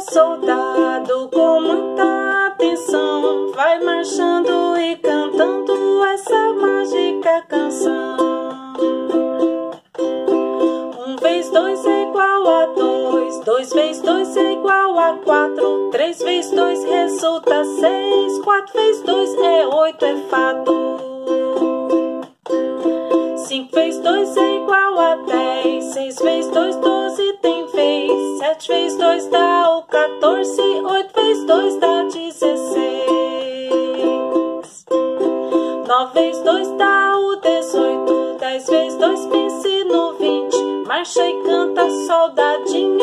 soldado com muita atenção vai marchando e cantando essa mágica canção. Um vez dois é igual a dois, dois vezes dois é igual a quatro, três vezes dois resulta seis, quatro vezes dois é oito, é fato. 5 vezes 2 é igual a 10, 6 vezes 2, 12. 7 vezes 2 dá o 14, 8 vezes 2 dá 16. 9 vezes 2 dá o 18, 10 vezes 2 pense no 20. Marcha e canta, soldadinho.